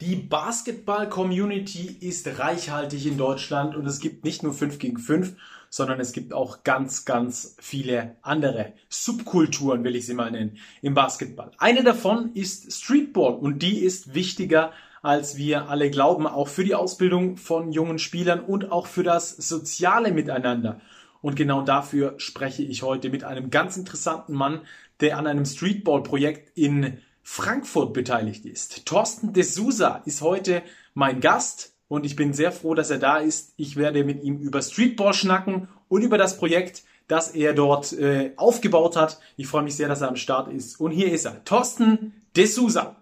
Die Basketball-Community ist reichhaltig in Deutschland und es gibt nicht nur 5 gegen 5, sondern es gibt auch ganz, ganz viele andere Subkulturen, will ich sie mal nennen, im Basketball. Eine davon ist Streetball und die ist wichtiger, als wir alle glauben, auch für die Ausbildung von jungen Spielern und auch für das soziale Miteinander. Und genau dafür spreche ich heute mit einem ganz interessanten Mann, der an einem Streetball-Projekt in Frankfurt beteiligt ist. Thorsten de Sousa ist heute mein Gast und ich bin sehr froh, dass er da ist. Ich werde mit ihm über Streetball schnacken und über das Projekt, das er dort äh, aufgebaut hat. Ich freue mich sehr, dass er am Start ist. Und hier ist er, Thorsten de Sousa.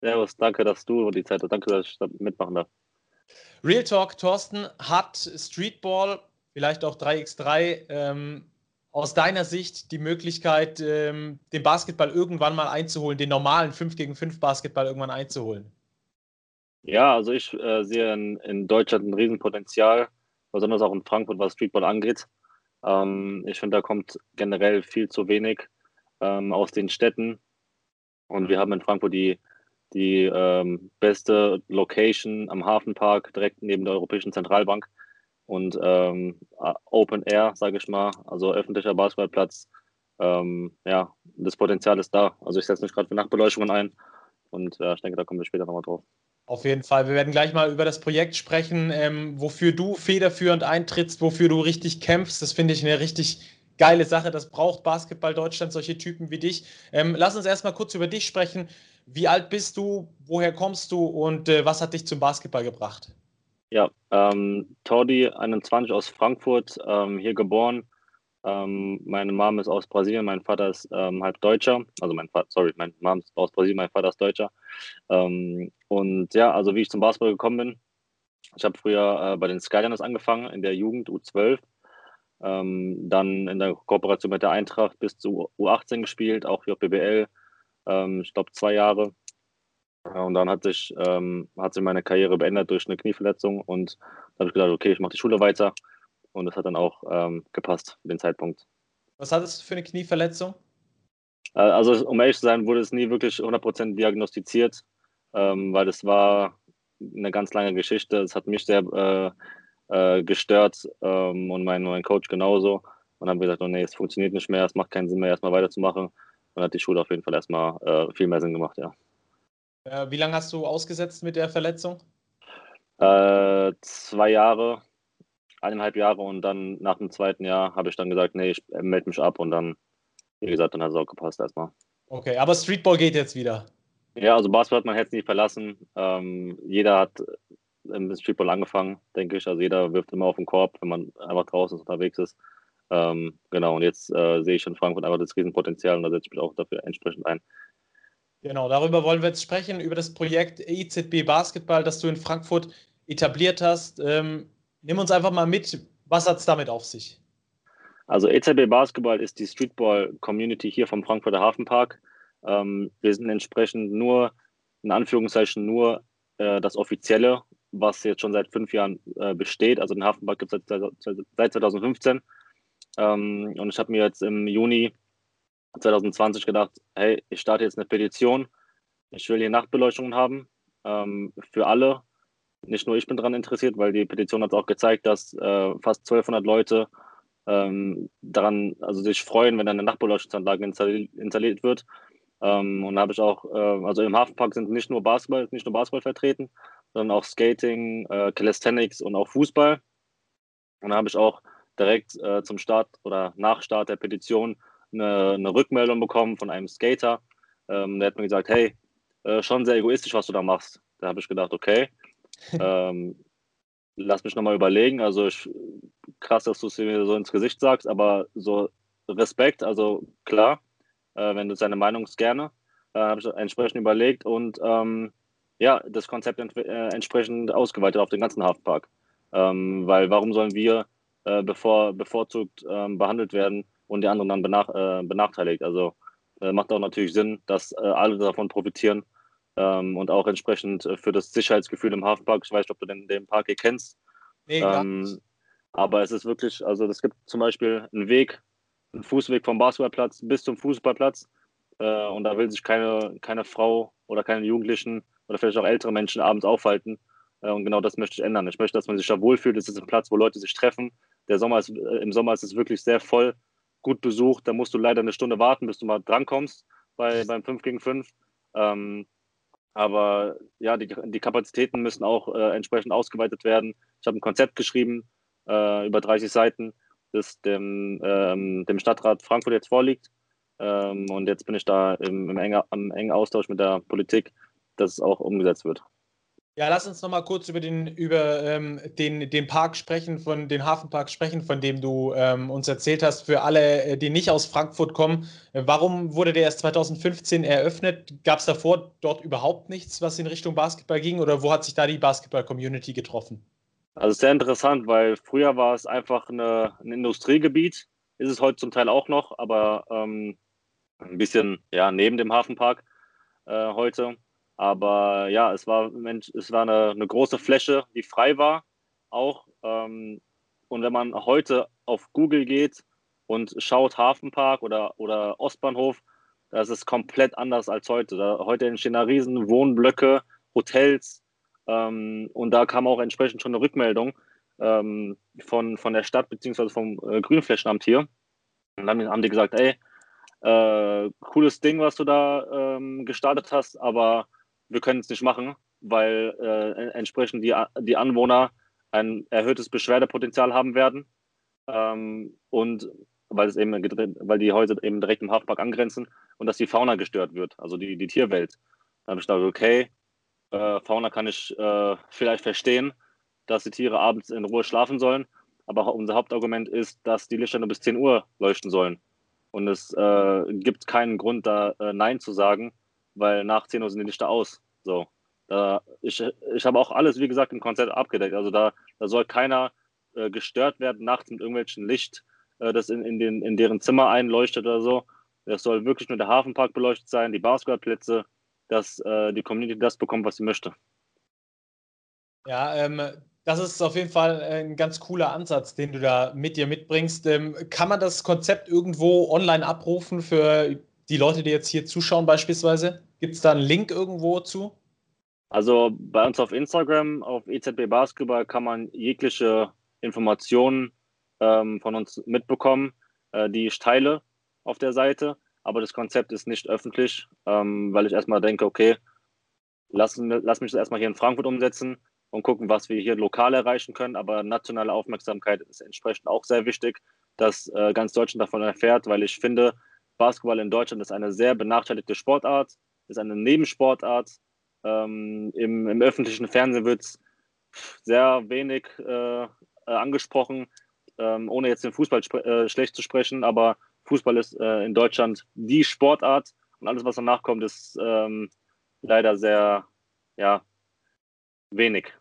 Servus, danke, dass du die Zeit hast. Danke, dass ich mitmachen darf. Real Talk, Thorsten hat Streetball, vielleicht auch 3x3, ähm, aus deiner Sicht die Möglichkeit, ähm, den Basketball irgendwann mal einzuholen, den normalen 5 gegen 5 Basketball irgendwann einzuholen? Ja, also ich äh, sehe in, in, Deutschland ein Riesenpotenzial, besonders auch in Frankfurt, was Streetball angeht. Ähm, ich finde, da kommt generell viel zu wenig ähm, aus den Städten. Und wir haben in Frankfurt die, die ähm, beste Location am Hafenpark, direkt neben der Europäischen Zentralbank und ähm, Open Air, sage ich mal, also öffentlicher Basketballplatz. Ähm, ja, das Potenzial ist da. Also ich setze mich gerade für Nachtbeleuchtungen ein und ja, ich denke, da kommen wir später nochmal drauf. Auf jeden Fall. Wir werden gleich mal über das Projekt sprechen, ähm, wofür du federführend eintrittst, wofür du richtig kämpfst. Das finde ich eine richtig geile Sache. Das braucht Basketball Deutschland, solche Typen wie dich. Ähm, lass uns erstmal kurz über dich sprechen. Wie alt bist du? Woher kommst du? Und äh, was hat dich zum Basketball gebracht? Ja, ähm, Tordi, 21 aus Frankfurt, ähm, hier geboren. Ähm, meine Mom ist aus Brasilien, mein Vater ist ähm, halb Deutscher. Also mein Vater, sorry, mein Mom ist aus Brasilien, mein Vater ist Deutscher. Ähm, und ja, also wie ich zum Basketball gekommen bin, ich habe früher äh, bei den Skyliners angefangen, in der Jugend U12. Ähm, dann in der Kooperation mit der Eintracht bis zu U18 gespielt, auch JBL, ähm, ich glaube zwei Jahre. Und dann hat sich, ähm, hat sich meine Karriere beendet durch eine Knieverletzung und da habe ich gedacht, okay, ich mache die Schule weiter. Und das hat dann auch ähm, gepasst für den Zeitpunkt. Was hattest du für eine Knieverletzung? Äh, also, um ehrlich zu sein, wurde es nie wirklich 100% diagnostiziert, ähm, weil das war eine ganz lange Geschichte. Es hat mich sehr äh, äh, gestört ähm, und mein, mein Coach genauso. Und dann haben wir gesagt, oh nee, es funktioniert nicht mehr, es macht keinen Sinn mehr, erstmal weiterzumachen. Und dann hat die Schule auf jeden Fall erstmal äh, viel mehr Sinn gemacht, ja. Äh, wie lange hast du ausgesetzt mit der Verletzung? Äh, zwei Jahre, eineinhalb Jahre und dann nach dem zweiten Jahr habe ich dann gesagt, nee, ich melde mich ab und dann, wie gesagt, dann hat es auch gepasst erstmal. Okay, aber Streetball geht jetzt wieder. Ja, also Basketball hat man jetzt nicht verlassen. Ähm, jeder hat im Streetball angefangen, denke ich. Also jeder wirft immer auf den Korb, wenn man einfach draußen unterwegs ist. Ähm, genau, und jetzt äh, sehe ich in Frankfurt einfach das Riesenpotenzial und da setze ich mich auch dafür entsprechend ein. Genau, darüber wollen wir jetzt sprechen, über das Projekt EZB Basketball, das du in Frankfurt etabliert hast. Ähm, nimm uns einfach mal mit, was hat es damit auf sich? Also EZB Basketball ist die Streetball-Community hier vom Frankfurter Hafenpark. Ähm, wir sind entsprechend nur, in Anführungszeichen, nur äh, das Offizielle, was jetzt schon seit fünf Jahren äh, besteht. Also den Hafenpark gibt es seit, seit, 2015. Ähm, und ich habe mir jetzt im Juni 2020 gedacht, hey, ich starte jetzt eine Petition. Ich will hier Nachtbeleuchtungen haben ähm, für alle. Nicht nur ich bin daran interessiert, weil die Petition hat auch gezeigt, dass äh, fast 1200 Leute ähm, daran, also sich freuen, wenn eine Nachtbeleuchtungsanlage installiert, installiert wird. Ähm, und habe ich auch, äh, also im Hafenpark sind nicht nur Basketball, nicht nur Basketball vertreten, sondern auch Skating, äh, Calisthenics und auch Fußball. Und da habe ich auch direkt äh, zum Start oder nach Start der Petition eine, eine Rückmeldung bekommen von einem Skater. Ähm, der hat mir gesagt, hey, äh, schon sehr egoistisch, was du da machst. Da habe ich gedacht, okay, ähm, lass mich nochmal überlegen. Also ich, krass, dass du es mir so ins Gesicht sagst, aber so Respekt, also klar, äh, wenn du seine Meinung ist, gerne. Äh, habe ich entsprechend überlegt und ähm, ja, das Konzept ent äh, entsprechend ausgeweitet auf den ganzen Hafenpark. Ähm, weil warum sollen wir äh, bevor, bevorzugt ähm, behandelt werden, und die anderen dann benach, äh, benachteiligt. Also äh, macht auch natürlich Sinn, dass äh, alle davon profitieren ähm, und auch entsprechend äh, für das Sicherheitsgefühl im Hafenpark. Ich weiß nicht, ob du den, den Park hier kennst. Nee, ähm, aber es ist wirklich, also es gibt zum Beispiel einen Weg, einen Fußweg vom Basketballplatz bis zum Fußballplatz. Äh, und da will sich keine, keine Frau oder keine Jugendlichen oder vielleicht auch ältere Menschen abends aufhalten. Äh, und genau das möchte ich ändern. Ich möchte, dass man sich da wohlfühlt. Es ist ein Platz, wo Leute sich treffen. Der Sommer ist, Im Sommer ist es wirklich sehr voll, gut besucht. Da musst du leider eine Stunde warten, bis du mal drankommst bei, beim 5 gegen 5. Ähm, aber ja, die, die Kapazitäten müssen auch äh, entsprechend ausgeweitet werden. Ich habe ein Konzept geschrieben, äh, über 30 Seiten, das dem, ähm, dem Stadtrat Frankfurt jetzt vorliegt. Ähm, und jetzt bin ich da im, im, enger, im engen Austausch mit der Politik, dass es auch umgesetzt wird. Ja, lass uns noch mal kurz über den, über, ähm, den, den Park sprechen, von den Hafenpark sprechen, von dem du ähm, uns erzählt hast. Für alle, äh, die nicht aus Frankfurt kommen, warum wurde der erst 2015 eröffnet? Gab es davor dort überhaupt nichts, was in Richtung Basketball ging? Oder wo hat sich da die Basketball-Community getroffen? Also sehr interessant, weil früher war es einfach eine, ein Industriegebiet, ist es heute zum Teil auch noch, aber ähm, ein bisschen ja, neben dem Hafenpark äh, heute. Aber ja, es war, Mensch, es war eine, eine große Fläche, die frei war auch. Ähm, und wenn man heute auf Google geht und schaut Hafenpark oder, oder Ostbahnhof, das ist komplett anders als heute. Da, heute entstehen da riesen Wohnblöcke, Hotels. Ähm, und da kam auch entsprechend schon eine Rückmeldung ähm, von, von der Stadt bzw. vom äh, Grünflächenamt hier. Und dann haben die gesagt, ey, äh, cooles Ding, was du da ähm, gestartet hast, aber wir können es nicht machen, weil äh, entsprechend die, die Anwohner ein erhöhtes Beschwerdepotenzial haben werden ähm, und weil es eben weil die Häuser eben direkt im Hafenpark angrenzen und dass die Fauna gestört wird, also die, die Tierwelt. Da habe ich gedacht, okay, äh, Fauna kann ich äh, vielleicht verstehen, dass die Tiere abends in Ruhe schlafen sollen, aber unser Hauptargument ist, dass die Lichter nur bis 10 Uhr leuchten sollen. Und es äh, gibt keinen Grund, da äh, Nein zu sagen, weil nach 10 Uhr sind die Lichter aus. So. Da, ich, ich habe auch alles, wie gesagt, im Konzert abgedeckt. Also da, da soll keiner äh, gestört werden nachts mit irgendwelchen Licht, äh, das in, in, den, in deren Zimmer einleuchtet oder so. Es soll wirklich nur der Hafenpark beleuchtet sein, die Basketballplätze, dass äh, die Community das bekommt, was sie möchte. Ja, ähm, das ist auf jeden Fall ein ganz cooler Ansatz, den du da mit dir mitbringst. Ähm, kann man das Konzept irgendwo online abrufen für die Leute, die jetzt hier zuschauen beispielsweise? Gibt es da einen Link irgendwo zu? Also bei uns auf Instagram, auf EZB Basketball, kann man jegliche Informationen ähm, von uns mitbekommen, äh, die ich teile auf der Seite. Aber das Konzept ist nicht öffentlich, ähm, weil ich erstmal denke, okay, lass, lass mich das erstmal hier in Frankfurt umsetzen und gucken, was wir hier lokal erreichen können. Aber nationale Aufmerksamkeit ist entsprechend auch sehr wichtig, dass äh, ganz Deutschland davon erfährt, weil ich finde, Basketball in Deutschland ist eine sehr benachteiligte Sportart, ist eine Nebensportart. Ähm, im, im, öffentlichen Fernsehen wird es sehr wenig äh, angesprochen, ähm, ohne jetzt den Fußball äh, schlecht zu sprechen, aber Fußball ist äh, in Deutschland die Sportart und alles, was danach kommt, ist ähm, leider sehr, ja, wenig.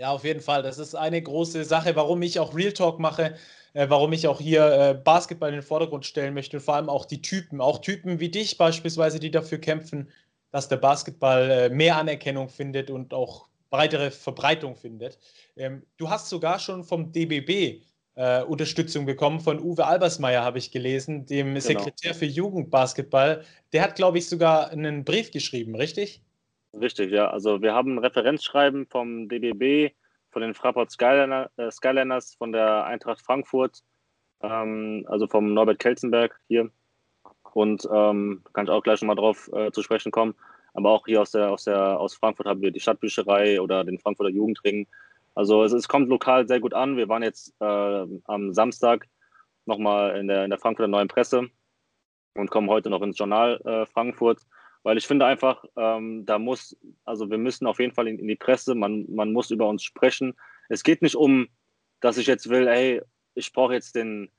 Ja, auf jeden Fall. Das ist eine große Sache, warum ich auch Real Talk mache, äh, warum ich auch hier äh, Basketball in den Vordergrund stellen möchte und vor allem auch die Typen, auch Typen wie dich beispielsweise, die dafür kämpfen, dass der Basketball äh, mehr Anerkennung findet und auch breitere Verbreitung findet. Ähm, du hast sogar schon vom DBB äh, Unterstützung bekommen, von Uwe Albersmeyer habe ich gelesen, dem genau. Sekretär für Jugendbasketball. Der hat, glaube ich, sogar einen Brief geschrieben, richtig? Richtig, ja. Also wir haben ein Referenzschreiben vom DBB, von den Fraport Skyliner, äh, Skyliners, von der Eintracht Frankfurt, ähm, also vom Norbert Kelzenberg hier. Und ähm, kann ich auch gleich nochmal drauf äh, zu sprechen kommen. Aber auch hier aus, der, aus, der, aus Frankfurt haben wir die Stadtbücherei oder den Frankfurter Jugendring. Also es, es kommt lokal sehr gut an. Wir waren jetzt äh, am Samstag nochmal in der, in der Frankfurter Neuen Presse und kommen heute noch ins Journal äh, Frankfurt. Weil ich finde einfach, ähm, da muss, also wir müssen auf jeden Fall in, in, die Presse, man, man muss über uns sprechen. Es geht nicht um, dass ich jetzt will, hey, ich brauche jetzt den,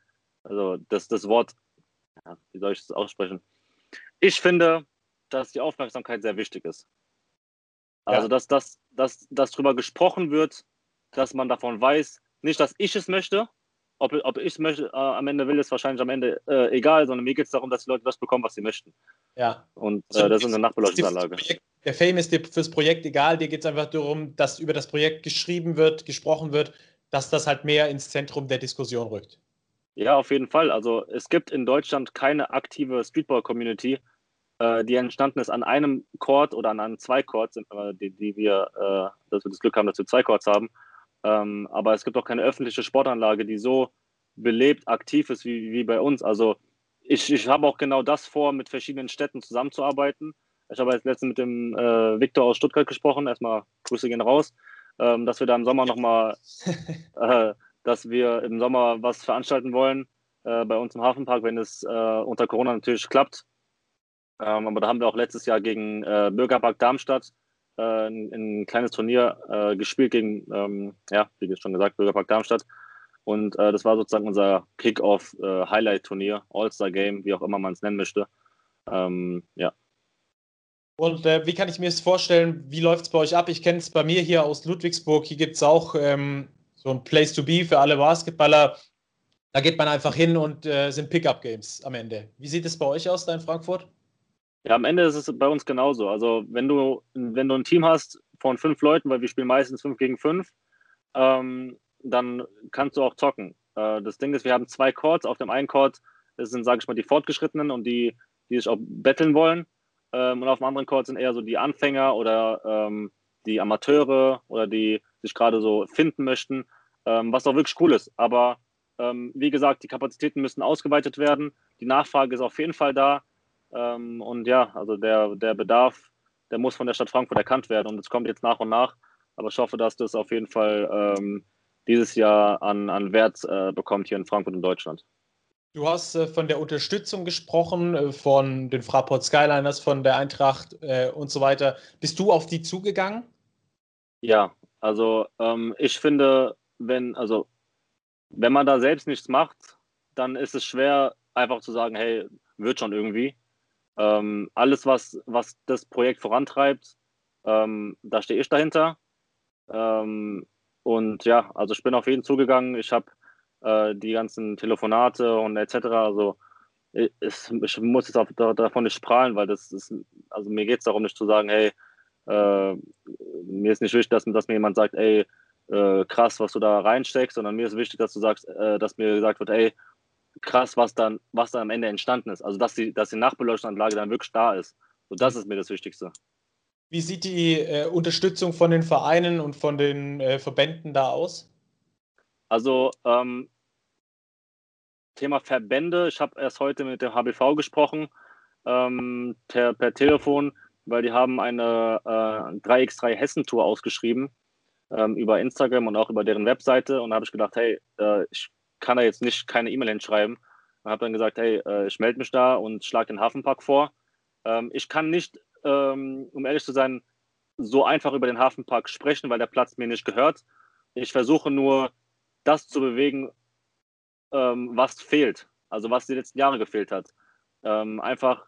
also das, das Wort, ja, wie soll ich das aussprechen? Ich finde, dass die Aufmerksamkeit sehr wichtig ist. Also, ja. dass, dass, dass, dass darüber gesprochen wird, dass man davon weiß, nicht, dass ich es möchte, ob, ob ich es möchte, äh, am Ende will, ist wahrscheinlich am Ende äh, egal, sondern mir geht es darum, dass die Leute das bekommen, was sie möchten. Ja. Und äh, das ist eine Nachbeleuchtungsanlage. Der Fame ist dir fürs Projekt egal, dir geht es einfach darum, dass über das Projekt geschrieben wird, gesprochen wird, dass das halt mehr ins Zentrum der Diskussion rückt. Ja, auf jeden Fall. Also es gibt in Deutschland keine aktive Streetball-Community, äh, die entstanden ist an einem Chord oder an einem zwei Chords, die, die wir, äh, dass wir das Glück haben, dass wir zwei Chords haben. Ähm, aber es gibt auch keine öffentliche Sportanlage, die so belebt, aktiv ist wie, wie bei uns. Also ich, ich habe auch genau das vor, mit verschiedenen Städten zusammenzuarbeiten. Ich habe jetzt letztens mit dem äh, Viktor aus Stuttgart gesprochen. Erstmal Grüße gehen raus, ähm, dass wir da im Sommer nochmal, äh, dass wir im Sommer was veranstalten wollen äh, bei uns im Hafenpark, wenn es äh, unter Corona natürlich klappt. Ähm, aber da haben wir auch letztes Jahr gegen äh, Bürgerpark Darmstadt äh, ein, ein, kleines Turnier äh, gespielt gegen, ähm, ja, wie schon gesagt, Bürgerpark Darmstadt. Und äh, das war sozusagen unser Kick-Off-Highlight-Turnier, äh, All-Star-Game, wie auch immer man es nennen möchte. Ähm, ja. Und äh, wie kann ich mir das vorstellen? Wie läuft es bei euch ab? Ich kenne es bei mir hier aus Ludwigsburg. Hier gibt es auch ähm, so ein Place to be für alle Basketballer. Da geht man einfach hin und äh, sind Pickup-Games am Ende. Wie sieht es bei euch aus da in Frankfurt? Ja, am Ende ist es bei uns genauso. Also wenn du, wenn du ein Team hast von fünf Leuten, weil wir spielen meistens fünf gegen fünf, ähm, dann kannst du auch zocken. Äh, das Ding ist, wir haben zwei Chords. Auf dem einen Chord sind, sage ich mal, die Fortgeschrittenen und die, die sich auch betteln wollen. Ähm, und auf dem anderen Chord sind eher so die Anfänger oder ähm, die Amateure oder die sich gerade so finden möchten, ähm, was auch wirklich cool ist. Aber ähm, wie gesagt, die Kapazitäten müssen ausgeweitet werden. Die Nachfrage ist auf jeden Fall da. Ähm, und ja, also der, der Bedarf, der muss von der Stadt Frankfurt erkannt werden und es kommt jetzt nach und nach. Aber ich hoffe, dass das auf jeden Fall ähm, dieses Jahr an, an Wert äh, bekommt hier in Frankfurt und Deutschland. Du hast äh, von der Unterstützung gesprochen, äh, von den Fraport Skyliners, von der Eintracht äh, und so weiter. Bist du auf die zugegangen? Ja, also ähm, ich finde, wenn, also wenn man da selbst nichts macht, dann ist es schwer, einfach zu sagen, hey, wird schon irgendwie. Ähm, alles, was, was das Projekt vorantreibt, ähm, da stehe ich dahinter. Ähm, und ja, also ich bin auf jeden zugegangen. Ich habe äh, die ganzen Telefonate und etc. Also ich, ich muss jetzt auf, davon nicht prahlen, weil das ist, also mir geht es darum nicht zu sagen, hey, äh, mir ist nicht wichtig, dass, dass mir jemand sagt, ey, äh, krass, was du da reinsteckst, sondern mir ist wichtig, dass du sagst, äh, dass mir gesagt wird, ey, krass, was dann, was dann am Ende entstanden ist. Also dass die, dass die Nachbeleuchtungsanlage dann wirklich da ist. So, das ist mir das Wichtigste. Wie sieht die äh, Unterstützung von den Vereinen und von den äh, Verbänden da aus? Also ähm, Thema Verbände. Ich habe erst heute mit dem HBV gesprochen ähm, per, per, Telefon, weil die haben eine äh, 3x3 Hessen-Tour ausgeschrieben ähm, über Instagram und auch über deren Webseite. Und da habe ich gedacht, hey, äh, ich kann da jetzt nicht keine E-Mail hinschreiben. Und habe dann gesagt, hey, äh, ich melde mich da und schlage den Hafenpark vor. Ähm, ich kann nicht, ähm, um ehrlich zu sein, so einfach über den Hafenpark sprechen, weil der Platz mir nicht gehört. Ich versuche nur, das zu bewegen, ähm, was fehlt. Also was die letzten Jahre gefehlt hat. einfach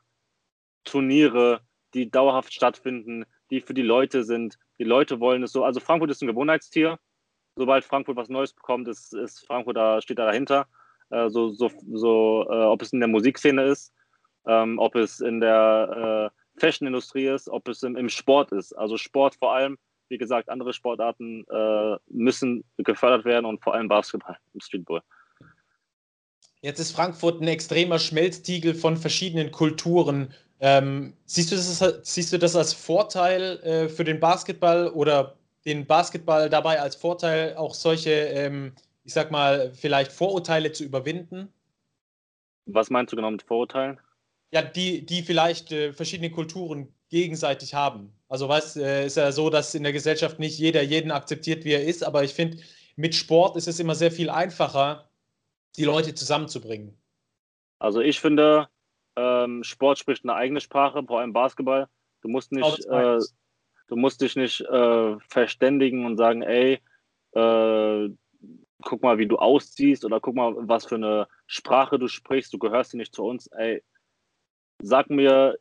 Turniere, die dauerhaft stattfinden, die für die Leute sind. Die Leute wollen es so. Also Frankfurt ist ein Gewohnheitstier sobald Frankfurt was Neues bekommt, ist, ist Frankfurt da, steht da dahinter. Äh, so, so, so äh, ob es in der Musikszene ist, ähm, ob es in der äh, Fashionindustrie ist, ob es im, im, Sport ist. Also Sport vor allem, wie gesagt, andere Sportarten äh, müssen gefördert werden und vor allem Basketball und Streetball. Jetzt ist Frankfurt ein extremer Schmelztiegel von verschiedenen Kulturen. Ähm, siehst, du das, siehst du das als Vorteil äh, für den Basketball oder den Basketball dabei als Vorteil, auch solche, ähm, ich sag mal, vielleicht Vorurteile zu überwinden? Was meinst du genau mit Vorurteilen? Ja, die, die vielleicht äh, verschiedene Kulturen gegenseitig haben. Also weißt, äh, ist ja so, dass in der Gesellschaft nicht jeder jeden akzeptiert, wie er ist, aber ich finde, mit Sport ist es immer sehr viel einfacher, die Leute zusammenzubringen. Also ich finde, ähm, Sport spricht eine eigene Sprache, vor allem Basketball. Du musst nicht, äh, Du musst dich nicht äh, verständigen und sagen, ey, äh, guck mal, wie du ausziehst oder guck mal, was für eine Sprache du sprichst, du gehörst hier nicht zu uns, ey, sag mir,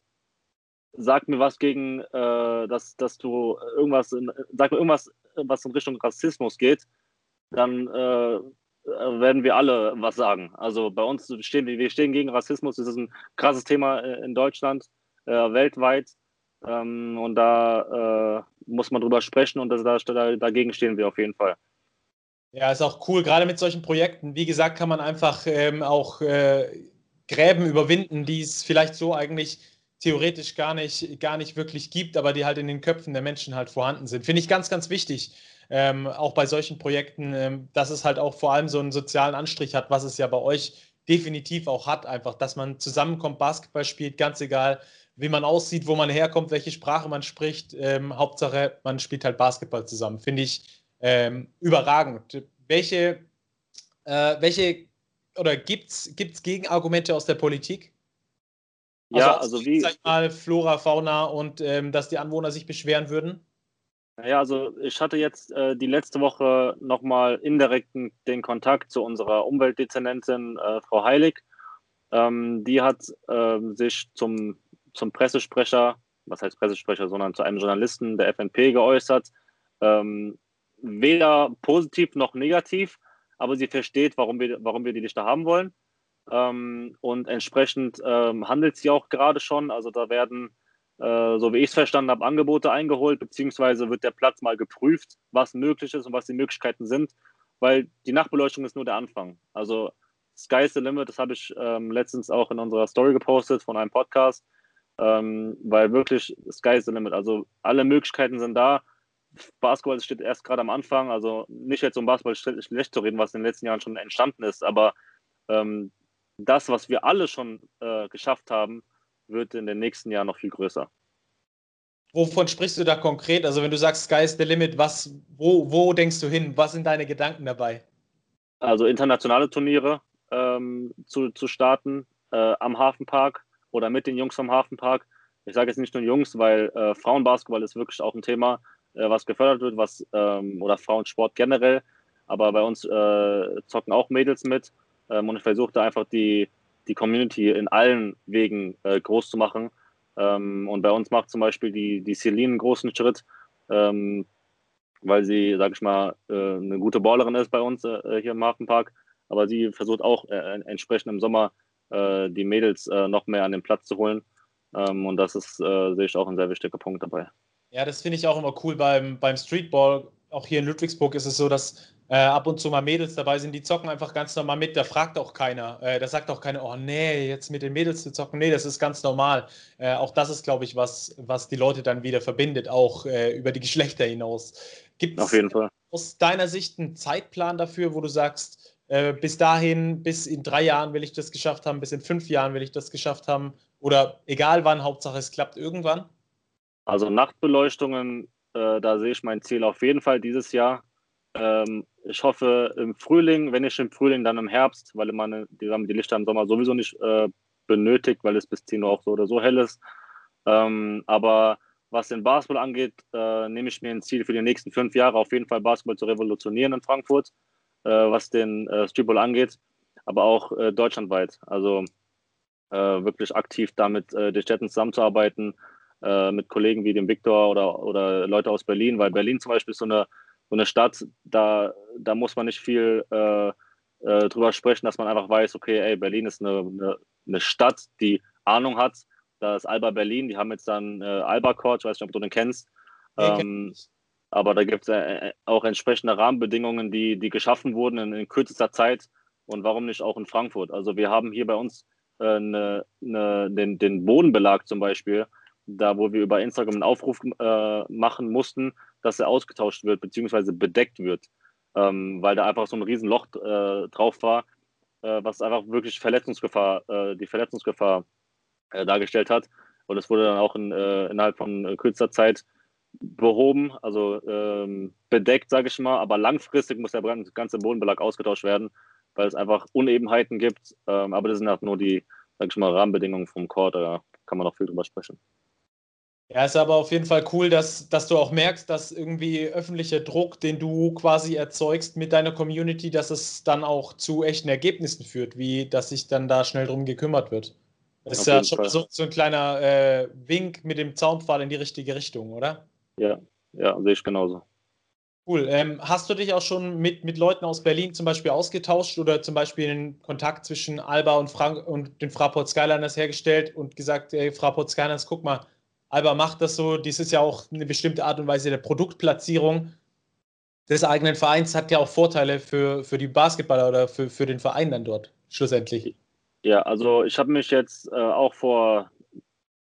sag mir was gegen, äh, dass, dass du irgendwas, in, sag mir irgendwas, was in Richtung Rassismus geht, dann äh, werden wir alle was sagen. Also bei uns stehen wir, stehen gegen Rassismus, das ist ein krasses Thema in Deutschland, äh, weltweit. Ähm, und da äh, muss man drüber sprechen und das, da, dagegen stehen wir auf jeden Fall. Ja, ist auch cool, gerade mit solchen Projekten. Wie gesagt, kann man einfach ähm, auch äh, Gräben überwinden, die es vielleicht so eigentlich theoretisch gar nicht, gar nicht wirklich gibt, aber die halt in den Köpfen der Menschen halt vorhanden sind. Finde ich ganz, ganz wichtig. Ähm, auch bei solchen Projekten, ähm, dass es halt auch vor allem so einen sozialen Anstrich hat, was es ja bei euch definitiv auch hat, einfach, dass man zusammenkommt, Basketball spielt, ganz egal, wie man aussieht, wo man herkommt, welche Sprache man spricht. Ähm, Hauptsache, man spielt halt Basketball zusammen. Finde ich ähm, überragend. Welche, äh, welche oder gibt es Gegenargumente aus der Politik? Ja, also, also wie. Sag mal, Flora, Fauna und ähm, dass die Anwohner sich beschweren würden? Ja, also ich hatte jetzt äh, die letzte Woche nochmal indirekt den Kontakt zu unserer Umweltdezernentin äh, Frau Heilig. Ähm, die hat äh, sich zum, zum Pressesprecher, was heißt Pressesprecher, sondern zu einem Journalisten der FNP geäußert. Ähm, weder positiv noch negativ, aber sie versteht, warum wir, warum wir die Lichter haben wollen. Ähm, und entsprechend ähm, handelt sie auch gerade schon. Also da werden, äh, so wie ich es verstanden habe, Angebote eingeholt, beziehungsweise wird der Platz mal geprüft, was möglich ist und was die Möglichkeiten sind, weil die Nachtbeleuchtung ist nur der Anfang. Also Sky is the limit, das habe ich ähm, letztens auch in unserer Story gepostet von einem Podcast, ähm, weil wirklich Sky is the limit. Also alle Möglichkeiten sind da. Basketball steht erst gerade am Anfang, also nicht jetzt um Basketball schlecht zu reden, was in den letzten Jahren schon entstanden ist, aber ähm, das, was wir alle schon äh, geschafft haben, wird in den nächsten Jahren noch viel größer. Wovon sprichst du da konkret? Also wenn du sagst, Sky is the limit, was, wo, wo denkst du hin? Was sind deine Gedanken dabei? Also internationale Turniere ähm, zu, zu starten äh, am Hafenpark oder mit den Jungs vom Hafenpark. Ich sage jetzt nicht nur Jungs, weil äh, Frauenbasketball ist wirklich auch ein Thema, äh, was gefördert wird, was ähm, oder Frauensport generell. Aber bei uns äh, zocken auch Mädels mit. Ähm, und ich versuche da einfach die, die Community in allen Wegen äh, groß zu machen. Ähm, und bei uns macht zum Beispiel die, die Celine einen großen Schritt, ähm, weil sie, sag ich mal, äh, eine gute Ballerin ist bei uns äh, hier im Hafenpark. Aber sie versucht auch entsprechend im Sommer die Mädels äh, noch mehr an den Platz zu holen. Ähm, und das ist, sehe ich, auch ein sehr wichtiger Punkt dabei. Ja, das finde ich auch immer cool beim, beim Streetball. Auch hier in Ludwigsburg ist es so, dass äh, ab und zu mal Mädels dabei sind, die zocken einfach ganz normal mit. Da fragt auch keiner. Äh, da sagt auch keiner, oh nee, jetzt mit den Mädels zu zocken. Nee, das ist ganz normal. Äh, auch das ist, glaube ich, was, was die Leute dann wieder verbindet, auch äh, über die Geschlechter hinaus. Gibt es aus deiner Sicht einen Zeitplan dafür, wo du sagst, äh, bis dahin, bis in drei Jahren will ich das geschafft haben, bis in fünf Jahren will ich das geschafft haben? Oder egal wann, Hauptsache es klappt irgendwann? Also Nachtbeleuchtungen, äh, da sehe ich mein Ziel auf jeden Fall dieses Jahr. Ähm, ich hoffe im Frühling, wenn nicht im Frühling, dann im Herbst, weil man die haben die Lichter im Sommer sowieso nicht äh, benötigt, weil es bis 10 Uhr auch so oder so hell ist. Ähm, aber was den Basketball angeht, äh, nehme ich mir ein Ziel für die nächsten fünf Jahre auf jeden Fall Basketball zu revolutionieren in Frankfurt, was den äh, Streetball angeht, aber auch äh, deutschlandweit. Also äh, wirklich aktiv damit äh, die Städten zusammenzuarbeiten, äh, mit Kollegen wie dem Viktor oder, oder Leute aus Berlin, weil Berlin zum Beispiel ist so eine so eine Stadt, da, da muss man nicht viel äh, äh, drüber sprechen, dass man einfach weiß, okay, ey, Berlin ist eine, eine, eine Stadt, die Ahnung hat. Da ist Alba Berlin, die haben jetzt dann äh, Alba Court, ich weiß nicht, ob du den kennst. Ähm, aber da gibt es äh, auch entsprechende Rahmenbedingungen, die, die geschaffen wurden in, in, kürzester Zeit. Und warum nicht auch in Frankfurt? Also wir haben hier bei uns äh, eine, eine, den, den Bodenbelag zum Beispiel, da wo wir über Instagram einen Aufruf äh, machen mussten, dass er ausgetauscht wird, beziehungsweise bedeckt wird, ähm, weil da einfach so ein Riesenloch äh, drauf war, äh, was einfach wirklich Verletzungsgefahr, äh, die Verletzungsgefahr äh, dargestellt hat. Und es wurde dann auch in, äh, innerhalb von äh, kürzester Zeit behoben, also ähm, bedeckt, sage ich mal, aber langfristig muss der ganze Bodenbelag ausgetauscht werden, weil es einfach Unebenheiten gibt. Ähm, aber das sind halt nur die, sage ich mal, Rahmenbedingungen vom Court, da kann man noch viel drüber sprechen. Ja, ist aber auf jeden Fall cool, dass, dass du auch merkst, dass irgendwie öffentlicher Druck, den du quasi erzeugst mit deiner Community, dass es dann auch zu echten Ergebnissen führt, wie dass sich dann da schnell drum gekümmert wird. Das ist ja schon so, so, ein kleiner äh, Wink mit dem Zaunpfahl in die richtige Richtung, oder? Ja, ja, sehe ich genauso. Cool. Ähm, hast du dich auch schon mit, mit Leuten aus Berlin zum Beispiel ausgetauscht oder zum Beispiel den Kontakt zwischen Alba und, Frank und den Fraport Skyliners hergestellt und gesagt, ey, Fraport Skyliners, guck mal, Alba macht das so, dies ist ja auch eine bestimmte Art und Weise der Produktplatzierung des eigenen Vereins, hat ja auch Vorteile für, für die Basketballer oder für, für den Verein dann dort, schlussendlich. Ja, also ich habe mich jetzt äh, auch vor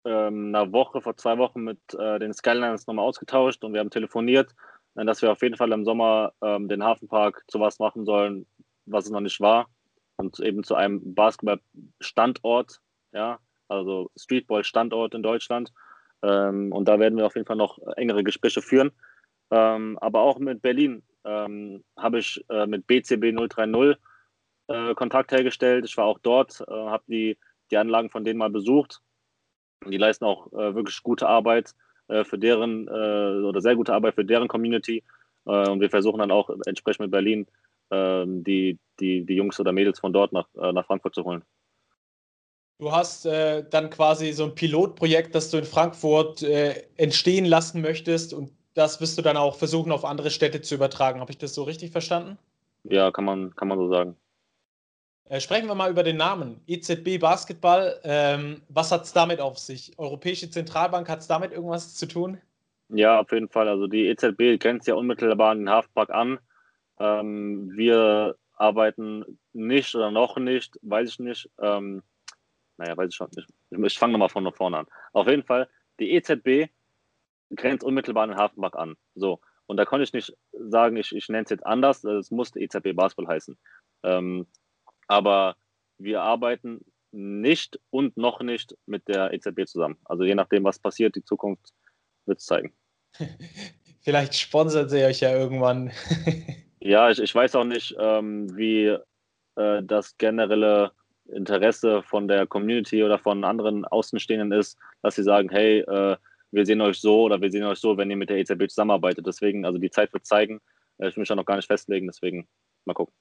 ähm, einer Woche, vor zwei Wochen mit äh, den Skyliners nochmal ausgetauscht und wir haben telefoniert, äh, dass wir auf jeden Fall im Sommer ähm, den Hafenpark zu was machen sollen, was es noch nicht war. Und eben zu einem Basketball-Standort, ja, also Streetball-Standort in Deutschland. Ähm, und da werden wir auf jeden Fall noch engere Gespräche führen. Ähm, aber auch mit Berlin ähm, habe ich äh, mit BCB 030 äh, Kontakt hergestellt. Ich war auch dort, äh, habe die, die Anlagen von denen mal besucht. Die leisten auch äh, wirklich gute Arbeit äh, für deren äh, oder sehr gute Arbeit für deren Community. und wir versuchen dann auch entsprechend mit Berlin ähm, die, die, die Jungs oder Mädels von dort nach, nach Frankfurt zu holen. Du hast äh, dann quasi so ein Pilotprojekt, das du in Frankfurt äh, entstehen lassen möchtest und das wirst du dann auch versuchen, auf andere Städte zu übertragen. Habe ich das so richtig verstanden? Ja, kann man, kann man so sagen. Äh, sprechen wir mal über den Namen. EZB Basketball. Ähm, was hat es damit auf sich? Europäische Zentralbank, hat es damit irgendwas zu tun? Ja, auf jeden Fall. Also die EZB grenzt ja unmittelbar an den Hafenpark an. Ähm, wir arbeiten nicht oder noch nicht, weiß ich nicht, ähm, naja, weiß ich schon nicht. Ich fange nochmal von vorne an. Auf jeden Fall, die EZB grenzt unmittelbar an den Hafenmarkt an. So. Und da konnte ich nicht sagen, ich, ich nenne es jetzt anders, es musste EZB Basketball heißen. Ähm, aber wir arbeiten nicht und noch nicht mit der EZB zusammen. Also je nachdem, was passiert, die Zukunft wird es zeigen. Vielleicht sponsert sie euch ja irgendwann. ja, ich, ich weiß auch nicht, ähm, wie äh, das generelle Interesse von der Community oder von anderen Außenstehenden ist, dass sie sagen, hey, äh, wir sehen euch so oder wir sehen euch so, wenn ihr mit der EZB zusammenarbeitet. Deswegen, also die Zeit wird zeigen. Äh, ich will mich da noch gar nicht festlegen, deswegen mal gucken.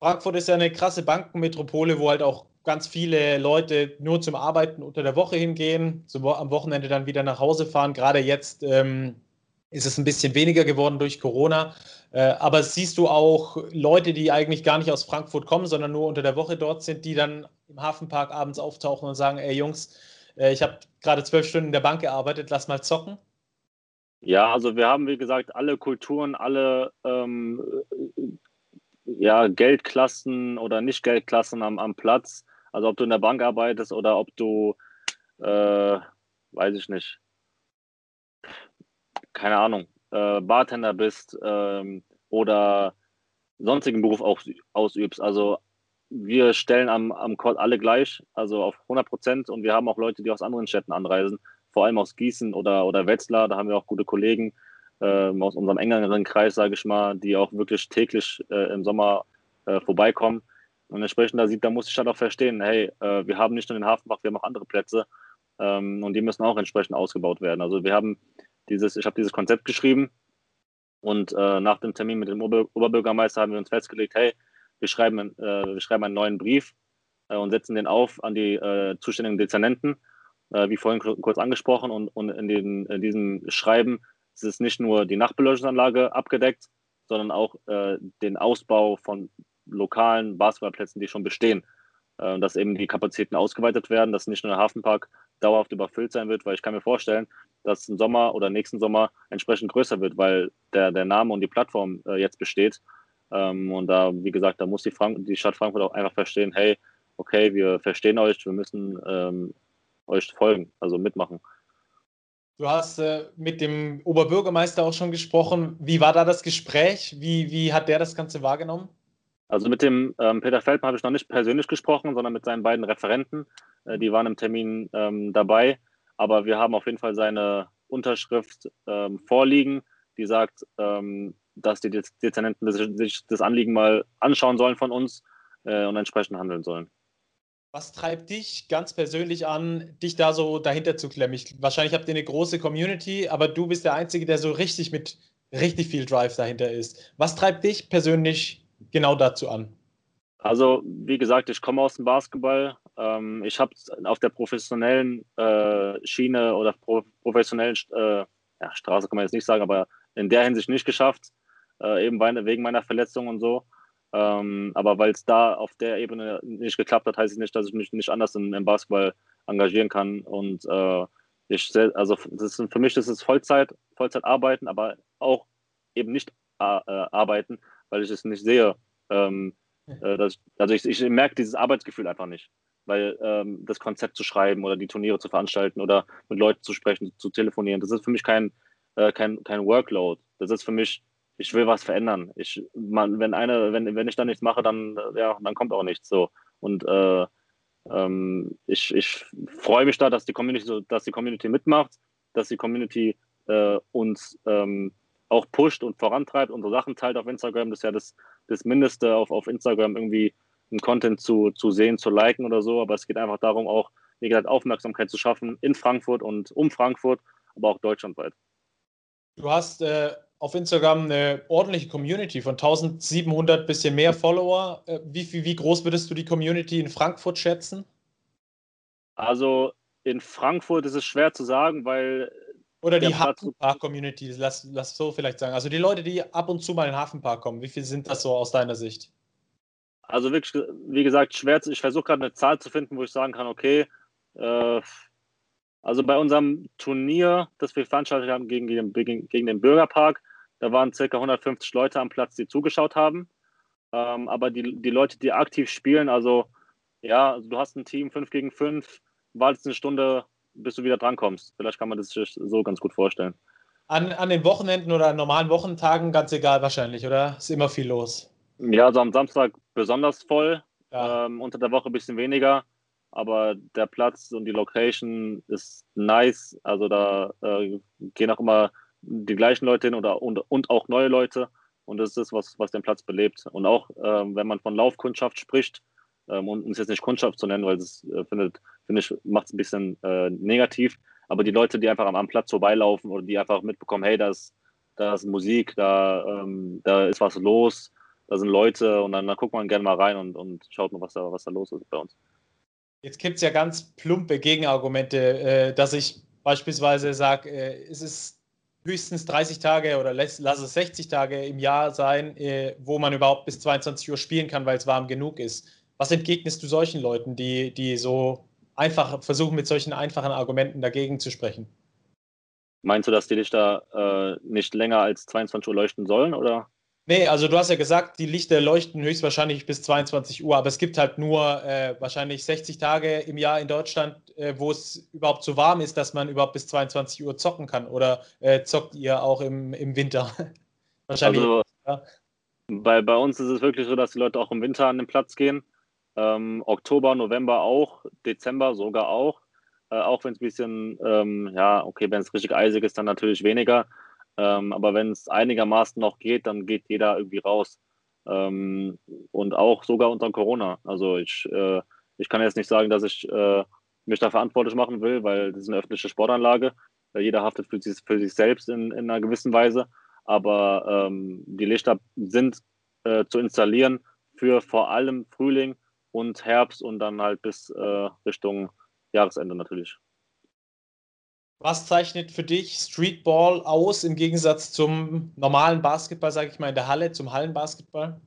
Frankfurt ist ja eine krasse Bankenmetropole, wo halt auch ganz viele Leute nur zum Arbeiten unter der Woche hingehen, zum, am Wochenende dann wieder nach Hause fahren. Gerade jetzt ähm, ist es ein bisschen weniger geworden durch Corona. Äh, aber siehst du auch Leute, die eigentlich gar nicht aus Frankfurt kommen, sondern nur unter der Woche dort sind, die dann im Hafenpark abends auftauchen und sagen, ey Jungs, äh, ich habe gerade zwölf Stunden in der Bank gearbeitet, lass mal zocken? Ja, also wir haben, wie gesagt, alle Kulturen, alle ähm, ja, Geldklassen oder Nicht-Geldklassen am, am Platz. Also ob du in der Bank arbeitest oder ob du, äh, weiß ich nicht, keine Ahnung, äh, Bartender bist ähm, oder sonstigen Beruf auch ausübst. Also wir stellen am, am Court alle gleich, also auf 100 Prozent. Und wir haben auch Leute, die aus anderen Städten anreisen, vor allem aus Gießen oder, oder Wetzlar. Da haben wir auch gute Kollegen ähm, aus unserem engeren Kreis, sage ich mal, die auch wirklich täglich äh, im Sommer äh, vorbeikommen. Und entsprechend da sieht, da muss ich halt auch verstehen, hey, äh, wir haben nicht nur den Hafenbach, wir haben auch andere Plätze ähm, und die müssen auch entsprechend ausgebaut werden. Also wir haben dieses, ich habe dieses Konzept geschrieben und äh, nach dem Termin mit dem Ober Oberbürgermeister haben wir uns festgelegt, hey, wir schreiben, äh, wir schreiben einen neuen Brief äh, und setzen den auf an die zuständigen Dezernenten, wie vorhin kurz angesprochen. Und, und in, den, in, diesem Schreiben ist es nicht nur die Nachtbeleuchtungsanlage abgedeckt, sondern auch äh, den Ausbau von lokalen Basketballplätzen, die schon bestehen. dass eben die Kapazitäten ausgeweitet werden, dass nicht nur der Hafenpark dauerhaft überfüllt sein wird, weil ich kann mir vorstellen, dass im Sommer oder nächsten Sommer entsprechend größer wird, weil der, der Name und die Plattform äh, jetzt besteht. Ähm, und da, wie gesagt, da muss die, Frank die Stadt Frankfurt auch einfach verstehen, hey, okay, wir verstehen euch, wir müssen ähm, euch folgen, also mitmachen. Du hast äh, mit dem Oberbürgermeister auch schon gesprochen. Wie war da das Gespräch? Wie, wie hat der das Ganze wahrgenommen? Also mit dem ähm, Peter Feldmann habe ich noch nicht persönlich gesprochen, sondern mit seinen beiden Referenten. Äh, die waren im Termin ähm, dabei. Aber wir haben auf jeden Fall seine Unterschrift ähm, vorliegen, die sagt, ähm, dass die Dezernenten sich das Anliegen mal anschauen sollen von uns äh, und entsprechend handeln sollen. Was treibt dich ganz persönlich an, dich da so dahinter zu klemmen? Ich, wahrscheinlich habt ihr eine große Community, aber du bist der Einzige, der so richtig mit richtig viel Drive dahinter ist. Was treibt dich persönlich genau dazu an? Also, wie gesagt, ich komme aus dem Basketball. Ähm, ich habe auf der professionellen äh, Schiene oder pro, professionellen äh, ja, Straße kann man jetzt nicht sagen, aber in der Hinsicht nicht geschafft, äh, eben wegen meiner Verletzung und so. Ähm, aber weil es da auf der Ebene nicht geklappt hat, heißt es nicht, dass ich mich nicht anders im, im Basketball engagieren kann. Und äh, ich, also das ist, für mich ist Vollzeit, Vollzeit arbeiten, aber auch eben nicht äh, arbeiten, weil ich es nicht sehe. Ähm, äh, dass, also ich, ich merke dieses Arbeitsgefühl einfach nicht. weil ähm, das Konzept zu schreiben oder die Turniere zu veranstalten oder mit Leuten zu sprechen, zu telefonieren, das ist für mich kein, äh, kein, kein Workload. Das ist für mich, ich will was verändern. Ich, man, wenn eine, wenn, wenn ich da nichts mache, dann, ja, dann kommt auch nichts so. Und äh, ähm, ich, ich freue mich da, dass die Community, dass die Community mitmacht, dass die Community äh, uns ähm, auch pusht und vorantreibt, unsere Sachen teilt auf Instagram. Das ist ja das, das Mindeste auf, auf Instagram irgendwie einen Content zu, zu sehen, zu liken oder so. Aber es geht einfach darum, auch, wie gesagt, Aufmerksamkeit zu schaffen in Frankfurt und um Frankfurt, aber auch deutschlandweit. Du hast äh, auf Instagram eine ordentliche Community von 1700 bisschen mehr Follower. Äh, wie, wie, wie groß würdest du die Community in Frankfurt schätzen? Also in Frankfurt ist es schwer zu sagen, weil. Oder die Hafenpark-Community, lass, lass so vielleicht sagen. Also die Leute, die ab und zu mal in den Hafenpark kommen, wie viel sind das so aus deiner Sicht? Also wirklich, wie gesagt, schwer. Ich versuche gerade eine Zahl zu finden, wo ich sagen kann, okay, äh, also bei unserem Turnier, das wir veranstaltet haben gegen, gegen, gegen den Bürgerpark, da waren ca. 150 Leute am Platz, die zugeschaut haben. Ähm, aber die, die Leute, die aktiv spielen, also ja, also du hast ein Team 5 gegen 5, wartest eine Stunde, bis du wieder drankommst. Vielleicht kann man das sich so ganz gut vorstellen. An, an den Wochenenden oder an normalen Wochentagen ganz egal wahrscheinlich, oder? Ist immer viel los. Ja, also am Samstag besonders voll, ja. ähm, unter der Woche ein bisschen weniger aber der Platz und die Location ist nice. Also da äh, gehen auch immer die gleichen Leute hin oder, und, und auch neue Leute. Und das ist das, was, was den Platz belebt. Und auch ähm, wenn man von Laufkundschaft spricht, ähm, und uns jetzt nicht Kundschaft zu nennen, weil das äh, findet, finde ich, macht es ein bisschen äh, negativ. Aber die Leute, die einfach am, am, Platz vorbeilaufen oder die einfach mitbekommen, hey, da ist, da ist Musik, da, ähm, da ist was los, da sind Leute und dann, dann guckt man gerne mal rein und, und schaut mal, was da, was da los ist bei uns. Jetzt gibt es ja ganz plumpe Gegenargumente, äh, dass ich beispielsweise sage, äh, es ist höchstens 30 Tage oder lass, lass, es 60 Tage im Jahr sein, äh, wo man überhaupt bis 22 Uhr spielen kann, weil es warm genug ist. Was entgegnest du solchen Leuten, die, die so einfach versuchen, mit solchen einfachen Argumenten dagegen zu sprechen? Meinst du, dass die Lichter äh, nicht länger als 22 Uhr leuchten sollen, oder? Nee, also du hast ja gesagt, die Lichter leuchten höchstwahrscheinlich bis 22 Uhr, aber es gibt halt nur äh, wahrscheinlich 60 Tage im Jahr in Deutschland, äh, wo es überhaupt so warm ist, dass man überhaupt bis 22 Uhr zocken kann. Oder äh, zockt ihr auch im, im Winter? wahrscheinlich. Also, ja. bei, bei uns ist es wirklich so, dass die Leute auch im Winter an den Platz gehen. Ähm, Oktober, November auch, Dezember sogar auch. Äh, auch wenn es ein bisschen, ähm, ja, okay, wenn es richtig eisig ist, dann natürlich weniger. Ähm, aber wenn es einigermaßen noch geht, dann geht jeder irgendwie raus. Ähm, und auch sogar unter Corona. Also ich, äh, ich kann jetzt nicht sagen, dass ich äh, mich da verantwortlich machen will, weil das ist eine öffentliche Sportanlage. Jeder haftet für sich, für sich selbst in, in einer gewissen Weise. Aber ähm, die Lichter sind äh, zu installieren für vor allem Frühling und Herbst und dann halt bis äh, Richtung Jahresende natürlich. Was zeichnet für dich Streetball aus im Gegensatz zum normalen Basketball, sage ich mal, in der Halle, zum Hallenbasketball?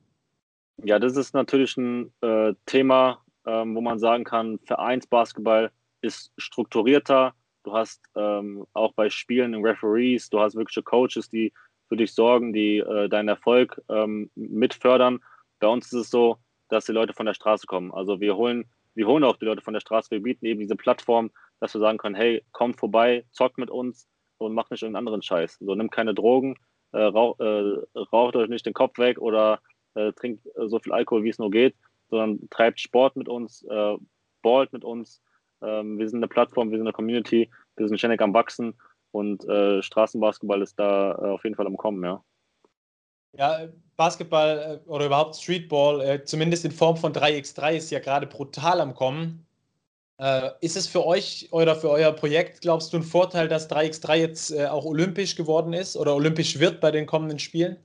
Ja, das ist natürlich ein äh, Thema, ähm, wo man sagen kann, Vereinsbasketball ist strukturierter. Du hast ähm, auch bei Spielen Referees, du hast wirkliche Coaches, die für dich sorgen, die äh, deinen Erfolg ähm, mitfördern. Bei uns ist es so, dass die Leute von der Straße kommen. Also wir holen, wir holen auch die Leute von der Straße. Wir bieten eben diese Plattform, dass wir sagen können, hey, kommt vorbei, zockt mit uns und macht nicht irgendeinen anderen Scheiß. So, nimmt keine Drogen, äh, rauch, äh, raucht euch nicht den Kopf weg oder äh, trinkt äh, so viel Alkohol, wie es nur geht, sondern treibt Sport mit uns, äh, ballt mit uns. Ähm, wir sind eine Plattform, wir sind eine Community, wir sind ständig am Wachsen und äh, Straßenbasketball ist da auf jeden Fall am Kommen, ja. Ja, Basketball oder überhaupt Streetball, zumindest in Form von 3x3, ist ja gerade brutal am Kommen. Äh, ist es für euch oder für euer Projekt, glaubst du, ein Vorteil, dass 3x3 jetzt äh, auch olympisch geworden ist oder olympisch wird bei den kommenden Spielen?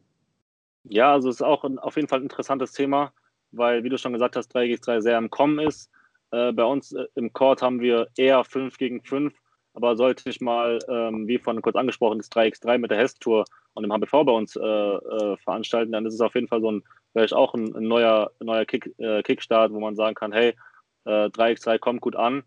Ja, also es ist auch auf jeden Fall ein interessantes Thema, weil, wie du schon gesagt hast, 3x3 sehr im Kommen ist. Äh, bei uns äh, im Court haben wir eher 5 gegen 5, aber sollte ich mal, ähm, wie von kurz angesprochen, das 3x3 mit der Hess-Tour und dem HBV bei uns äh, äh, veranstalten, dann ist es auf jeden Fall so ein, vielleicht auch ein, ein neuer, neuer Kick, Kickstart, wo man sagen kann, hey, äh, 3x3 kommt gut an.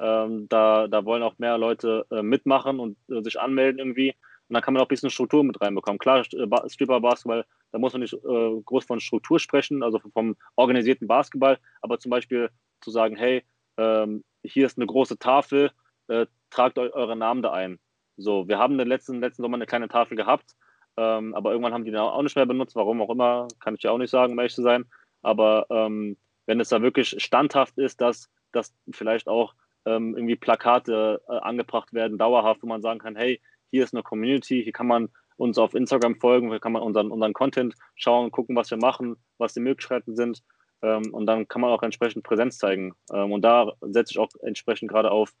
Ähm, da, da wollen auch mehr Leute äh, mitmachen und äh, sich anmelden irgendwie. Und dann kann man auch ein bisschen Struktur mit reinbekommen. Klar, äh, Stripper Basketball, da muss man nicht äh, groß von Struktur sprechen, also vom organisierten Basketball, aber zum Beispiel zu sagen, hey, ähm, hier ist eine große Tafel, äh, tragt eu eure Namen da ein. So, wir haben den letzten, letzten Sommer eine kleine Tafel gehabt, ähm, aber irgendwann haben die dann auch nicht mehr benutzt, warum auch immer, kann ich ja auch nicht sagen, um ehrlich zu sein. Aber ähm, wenn es da wirklich standhaft ist, dass, dass vielleicht auch ähm, irgendwie Plakate äh, angebracht werden, dauerhaft, wo man sagen kann, hey, hier ist eine Community, hier kann man uns auf Instagram folgen, hier kann man unseren, unseren Content schauen, gucken, was wir machen, was die Möglichkeiten sind. Ähm, und dann kann man auch entsprechend Präsenz zeigen. Ähm, und da setze ich auch entsprechend gerade auf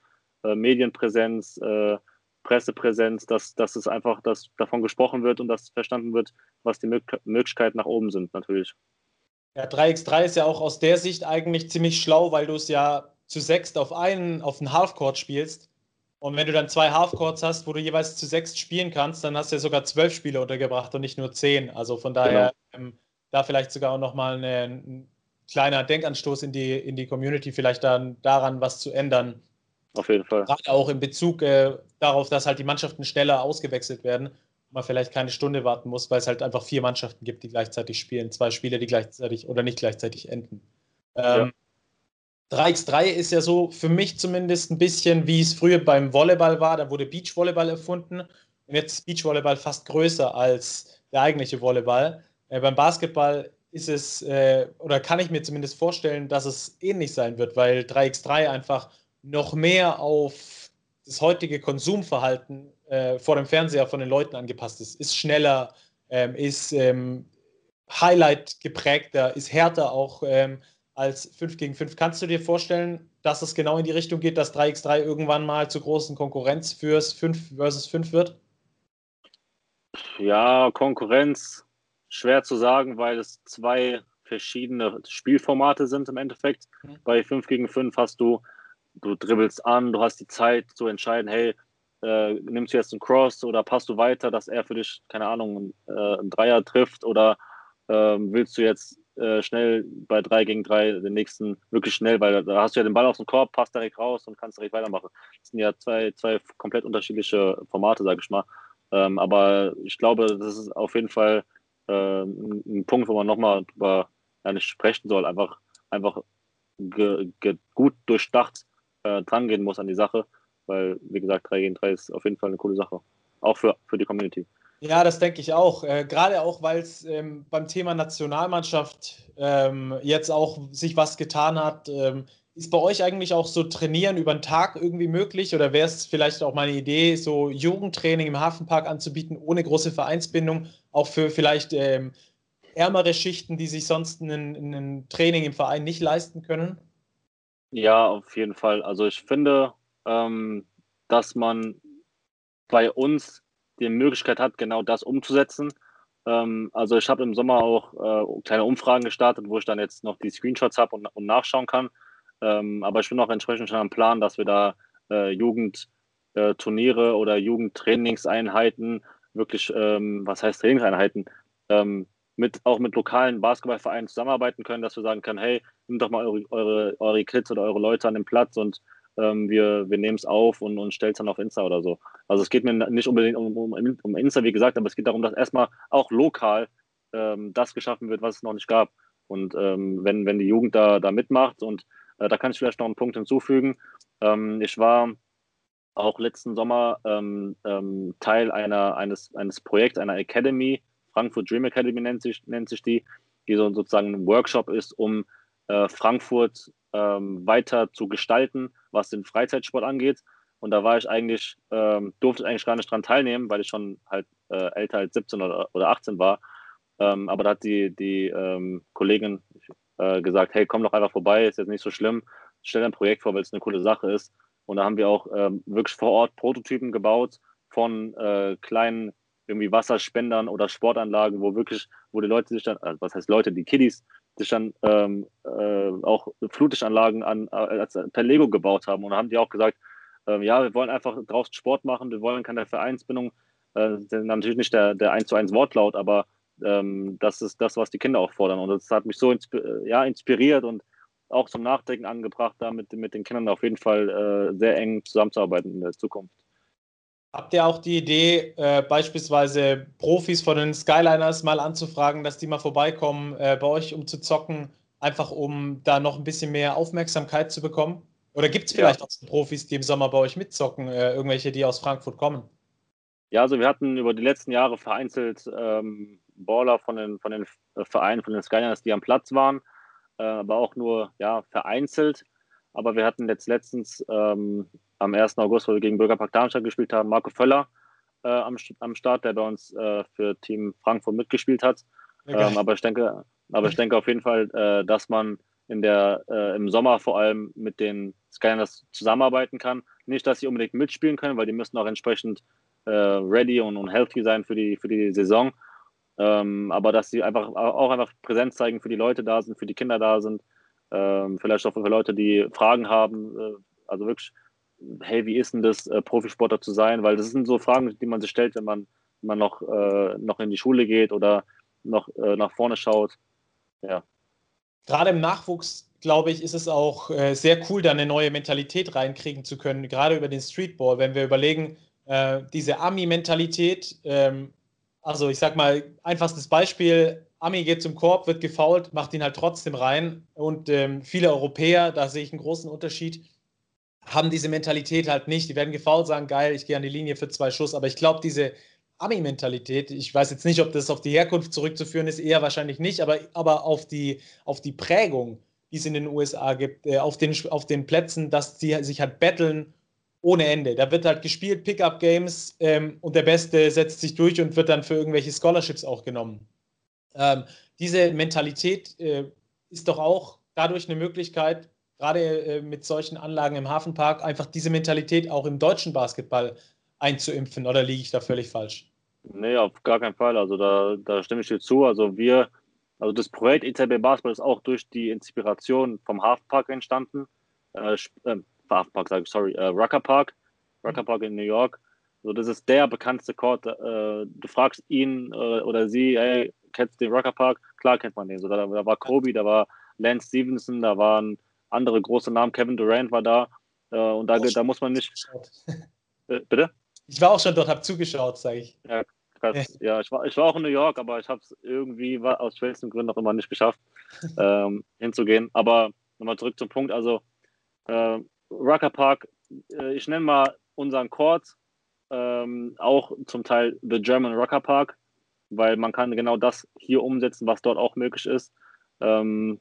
äh, Medienpräsenz, äh, Pressepräsenz, dass, dass es einfach dass davon gesprochen wird und dass verstanden wird, was die Mö Möglichkeiten nach oben sind, natürlich. Ja, 3x3 ist ja auch aus der Sicht eigentlich ziemlich schlau, weil du es ja zu sechst auf einen, auf einen Halfcourt spielst. Und wenn du dann zwei Halfcourts hast, wo du jeweils zu sechst spielen kannst, dann hast du ja sogar zwölf Spiele untergebracht und nicht nur zehn. Also von daher genau. ähm, da vielleicht sogar auch nochmal ein kleiner Denkanstoß in die, in die Community, vielleicht dann daran was zu ändern. Auf jeden Fall. Gerade auch in Bezug äh, darauf, dass halt die Mannschaften schneller ausgewechselt werden man vielleicht keine Stunde warten muss, weil es halt einfach vier Mannschaften gibt, die gleichzeitig spielen, zwei Spiele, die gleichzeitig oder nicht gleichzeitig enden. Ähm, ja. 3x3 ist ja so für mich zumindest ein bisschen, wie es früher beim Volleyball war. Da wurde Beachvolleyball erfunden und jetzt ist Beachvolleyball fast größer als der eigentliche Volleyball. Äh, beim Basketball ist es, äh, oder kann ich mir zumindest vorstellen, dass es ähnlich sein wird, weil 3x3 einfach noch mehr auf das heutige Konsumverhalten äh, vor dem Fernseher von den Leuten angepasst ist. Ist schneller, ähm, ist ähm, Highlight geprägter, ist härter auch. Ähm, als 5 gegen 5. Kannst du dir vorstellen, dass es genau in die Richtung geht, dass 3x3 irgendwann mal zur großen Konkurrenz fürs 5 versus 5 wird? Ja, Konkurrenz schwer zu sagen, weil es zwei verschiedene Spielformate sind im Endeffekt. Mhm. Bei 5 gegen 5 hast du, du dribbelst an, du hast die Zeit zu entscheiden, hey, äh, nimmst du jetzt einen Cross oder passt du weiter, dass er für dich, keine Ahnung, äh, einen Dreier trifft oder äh, willst du jetzt äh, schnell bei 3 gegen 3 den nächsten wirklich schnell, weil da hast du ja den Ball aus dem Korb, passt direkt raus und kannst direkt weitermachen. Das sind ja zwei, zwei komplett unterschiedliche Formate, sage ich mal. Ähm, aber ich glaube, das ist auf jeden Fall äh, ein Punkt, wo man nochmal drüber ja, nicht sprechen soll, einfach, einfach ge, ge, gut durchdacht äh, drangehen muss an die Sache, weil, wie gesagt, 3 gegen 3 ist auf jeden Fall eine coole Sache. Auch für, für die Community. Ja, das denke ich auch. Äh, Gerade auch, weil es ähm, beim Thema Nationalmannschaft ähm, jetzt auch sich was getan hat. Ähm, ist bei euch eigentlich auch so Trainieren über den Tag irgendwie möglich? Oder wäre es vielleicht auch mal eine Idee, so Jugendtraining im Hafenpark anzubieten, ohne große Vereinsbindung, auch für vielleicht ähm, ärmere Schichten, die sich sonst ein Training im Verein nicht leisten können? Ja, auf jeden Fall. Also ich finde, ähm, dass man bei uns die Möglichkeit hat, genau das umzusetzen. Ähm, also ich habe im Sommer auch äh, kleine Umfragen gestartet, wo ich dann jetzt noch die Screenshots habe und, und, nachschauen kann. Ähm, aber ich bin auch entsprechend schon am Plan, dass wir da äh, Jugendturniere äh, oder Jugendtrainingseinheiten, wirklich, ähm, was heißt Trainingseinheiten, ähm, mit, auch mit lokalen Basketballvereinen zusammenarbeiten können, dass wir sagen können, hey, nimmt doch mal eure, eure, eure Kids oder eure Leute an den Platz und ähm, wir, wir nehmen es auf und, und stellen es dann auf Insta oder so. Also es geht mir nicht unbedingt um, um, um Insta, wie gesagt, aber es geht darum, dass erstmal auch lokal ähm, das geschaffen wird, was es noch nicht gab. Und ähm, wenn, wenn die Jugend da, da mitmacht und äh, da kann ich vielleicht noch einen Punkt hinzufügen. Ähm, ich war auch letzten Sommer ähm, ähm, Teil einer, eines, eines Projekts, einer Academy, Frankfurt Dream Academy nennt sich, nennt sich die, die so sozusagen ein Workshop ist, um äh, Frankfurt ähm, weiter zu gestalten, was den Freizeitsport angeht. Und da war ich eigentlich, ähm, durfte ich eigentlich gar nicht dran teilnehmen, weil ich schon halt äh, älter als 17 oder, oder 18 war. Ähm, aber da hat die, die ähm, Kollegin äh, gesagt, hey, komm doch einfach vorbei, ist jetzt nicht so schlimm, stell ein Projekt vor, weil es eine coole Sache ist. Und da haben wir auch ähm, wirklich vor Ort Prototypen gebaut von äh, kleinen irgendwie Wasserspendern oder Sportanlagen, wo wirklich, wo die Leute sich dann, also was heißt Leute, die Kiddies sich dann ähm, äh, auch Flutlichtanlagen an, äh, per Lego gebaut haben. Und haben die auch gesagt, äh, ja, wir wollen einfach draußen Sport machen, wir wollen keine Vereinsbindung. Äh, natürlich nicht der, der 1 zu 1 Wortlaut, aber ähm, das ist das, was die Kinder auch fordern. Und das hat mich so insp ja, inspiriert und auch zum Nachdenken angebracht, da mit, mit den Kindern auf jeden Fall äh, sehr eng zusammenzuarbeiten in der Zukunft. Habt ihr auch die Idee, äh, beispielsweise Profis von den Skyliners mal anzufragen, dass die mal vorbeikommen äh, bei euch, um zu zocken, einfach um da noch ein bisschen mehr Aufmerksamkeit zu bekommen? Oder gibt es vielleicht ja. auch Profis, die im Sommer bei euch mitzocken, äh, irgendwelche, die aus Frankfurt kommen? Ja, also wir hatten über die letzten Jahre vereinzelt ähm, Baller von den, von den Vereinen, von den Skyliners, die am Platz waren, äh, aber auch nur ja, vereinzelt. Aber wir hatten jetzt letztens ähm, am 1. August, wo wir gegen Bürgerpark Darmstadt gespielt haben, Marco Völler äh, am, am Start, der bei uns äh, für Team Frankfurt mitgespielt hat. Okay. Ähm, aber, ich denke, aber ich denke auf jeden Fall, äh, dass man in der, äh, im Sommer vor allem mit den Skyliners zusammenarbeiten kann. Nicht, dass sie unbedingt mitspielen können, weil die müssen auch entsprechend äh, ready und, und healthy sein für die, für die Saison. Ähm, aber dass sie einfach auch einfach Präsenz zeigen für die Leute da sind, für die Kinder da sind, ähm, vielleicht auch für Leute, die Fragen haben. Äh, also wirklich, hey, wie ist denn das, äh, Profisportler zu sein? Weil das sind so Fragen, die man sich stellt, wenn man, wenn man noch, äh, noch in die Schule geht oder noch äh, nach vorne schaut. Ja. Gerade im Nachwuchs, glaube ich, ist es auch äh, sehr cool, da eine neue Mentalität reinkriegen zu können, gerade über den Streetball. Wenn wir überlegen, äh, diese Ami-Mentalität, ähm, also ich sag mal, einfachstes Beispiel, Ami geht zum Korb, wird gefault, macht ihn halt trotzdem rein. Und ähm, viele Europäer, da sehe ich einen großen Unterschied, haben diese Mentalität halt nicht. Die werden gefault, sagen, geil, ich gehe an die Linie für zwei Schuss. Aber ich glaube, diese Ami-Mentalität, ich weiß jetzt nicht, ob das auf die Herkunft zurückzuführen ist, eher wahrscheinlich nicht, aber, aber auf, die, auf die Prägung, die es in den USA gibt, äh, auf, den, auf den Plätzen, dass sie sich halt betteln ohne Ende. Da wird halt gespielt, Pickup-Games ähm, und der Beste setzt sich durch und wird dann für irgendwelche Scholarships auch genommen. Ähm, diese Mentalität äh, ist doch auch dadurch eine Möglichkeit, gerade äh, mit solchen Anlagen im Hafenpark, einfach diese Mentalität auch im deutschen Basketball einzuimpfen. Oder liege ich da völlig falsch? Nee, auf gar keinen Fall. Also da, da stimme ich dir zu. Also wir, also das Projekt EZB Basketball ist auch durch die Inspiration vom Hafenpark entstanden. Äh, äh, Hafenpark, sage ich, sorry, äh, Rucker Park. Rucker Park in New York. Also das ist der bekannteste Court. Äh, du fragst ihn äh, oder sie, hey, kennst du den Rucker Park? Klar kennt man den. So, da, da war Kobe, da war Lance Stevenson, da waren andere große Namen, Kevin Durant war da. Äh, und da, da muss man nicht. Äh, bitte? Ich war auch schon dort, habe zugeschaut, sage ich. Ja, krass. Ja, ich, war, ich war auch in New York, aber ich habe es irgendwie aus schwelsten Gründen noch immer nicht geschafft, ähm, hinzugehen. Aber nochmal zurück zum Punkt. Also, äh, Rucker Park, äh, ich nenne mal unseren Court ähm, auch zum Teil The German Rucker Park, weil man kann genau das hier umsetzen, was dort auch möglich ist. Ähm,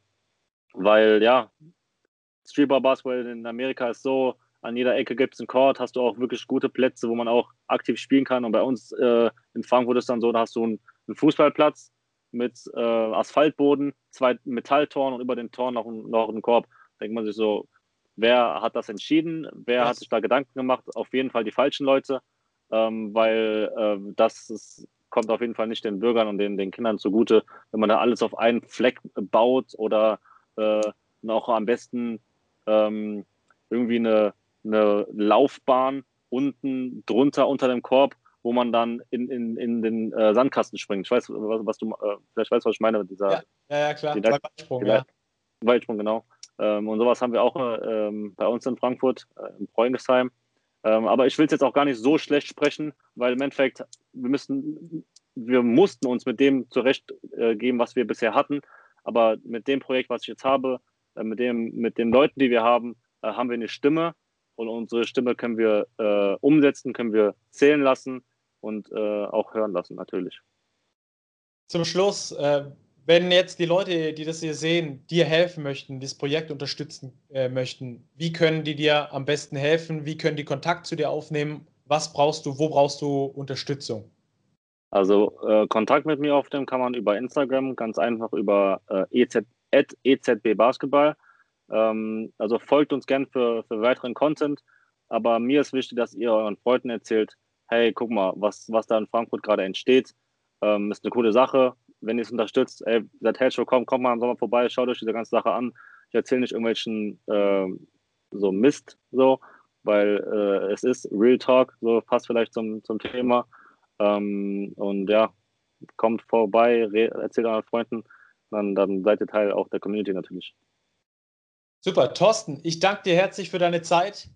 weil ja, Streetball Basketball in Amerika ist so, an jeder Ecke gibt es einen Court, hast du auch wirklich gute Plätze, wo man auch aktiv spielen kann. Und bei uns äh, in Frankfurt ist dann so, da hast du einen, einen Fußballplatz mit äh, Asphaltboden, zwei Metalltoren und über den Toren noch, noch einen Korb. Da denkt man sich so, wer hat das entschieden? Wer Was? hat sich da Gedanken gemacht? Auf jeden Fall die falschen Leute, ähm, weil äh, das ist, kommt auf jeden Fall nicht den Bürgern und den, den Kindern zugute, wenn man da alles auf einen Fleck baut oder äh, auch am besten ähm, irgendwie eine eine Laufbahn unten drunter unter dem Korb, wo man dann in, in, in den äh, Sandkasten springt. Ich weiß, was, was du, äh, vielleicht weißt, was ich meine mit dieser. Ja, ja, ja klar. Die Weitsprung, ja. Weitsprung, genau. Ähm, und sowas haben wir auch äh, bei uns in Frankfurt, äh, in Preungesheim. Ähm, aber ich will es jetzt auch gar nicht so schlecht sprechen, weil im Endeffekt, wir müssen, wir mussten uns mit dem zurechtgeben, was wir bisher hatten. Aber mit dem Projekt, was ich jetzt habe, äh, mit, dem, mit den Leuten, die wir haben, äh, haben wir eine Stimme und unsere Stimme können wir äh, umsetzen, können wir zählen lassen und äh, auch hören lassen, natürlich. Zum Schluss, äh, wenn jetzt die Leute, die das hier sehen, dir helfen möchten, das Projekt unterstützen äh, möchten, wie können die dir am besten helfen? Wie können die Kontakt zu dir aufnehmen? Was brauchst du? Wo brauchst du Unterstützung? Also äh, Kontakt mit mir aufnehmen kann man über Instagram, ganz einfach über äh, EZ, EZB Basketball. Ähm, also folgt uns gern für, für weiteren Content. Aber mir ist wichtig, dass ihr euren Freunden erzählt, hey, guck mal, was, was da in Frankfurt gerade entsteht. Ähm, ist eine coole Sache. Wenn ihr es unterstützt, ey, seid herzlich willkommen, kommt mal im Sommer vorbei, schaut euch diese ganze Sache an. Ich erzähle nicht irgendwelchen äh, so Mist, so, weil äh, es ist Real Talk, so passt vielleicht zum, zum Thema. Ähm, und ja, kommt vorbei, erzählt euren Freunden, dann, dann seid ihr Teil auch der Community natürlich. Super, Thorsten, ich danke dir herzlich für deine Zeit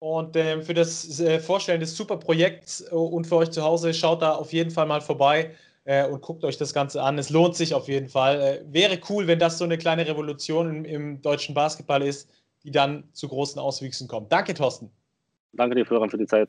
und äh, für das äh, Vorstellen des super Projekts äh, und für euch zu Hause. Schaut da auf jeden Fall mal vorbei äh, und guckt euch das Ganze an. Es lohnt sich auf jeden Fall. Äh, wäre cool, wenn das so eine kleine Revolution im, im, deutschen Basketball ist, die dann zu großen Auswüchsen kommen. Danke, Thorsten. Danke dir, Florian, für die Zeit.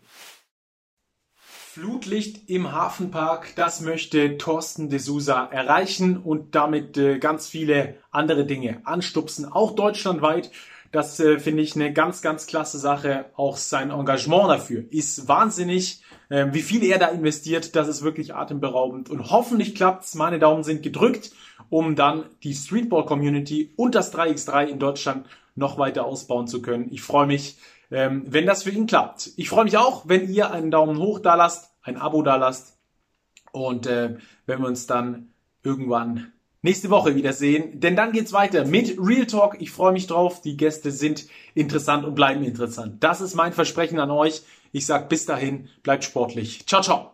Flutlicht im Hafenpark, das möchte Thorsten de Sousa erreichen und damit äh, ganz viele andere Dinge anstupsen, auch deutschlandweit. Das äh, finde ich eine ganz, ganz klasse Sache. Auch sein Engagement dafür ist wahnsinnig. Ähm, wie viel er da investiert, das ist wirklich atemberaubend. Und hoffentlich klappt's. Meine Daumen sind gedrückt, um dann die Streetball-Community und das 3x3 in Deutschland noch weiter ausbauen zu können. Ich freue mich, ähm, wenn das für ihn klappt. Ich freue mich auch, wenn ihr einen Daumen hoch da lasst, ein Abo da lasst und äh, wenn wir uns dann irgendwann nächste Woche wiedersehen, denn dann geht's weiter mit Real Talk. Ich freue mich drauf. Die Gäste sind interessant und bleiben interessant. Das ist mein Versprechen an euch. Ich sag bis dahin, bleibt sportlich. Ciao, ciao.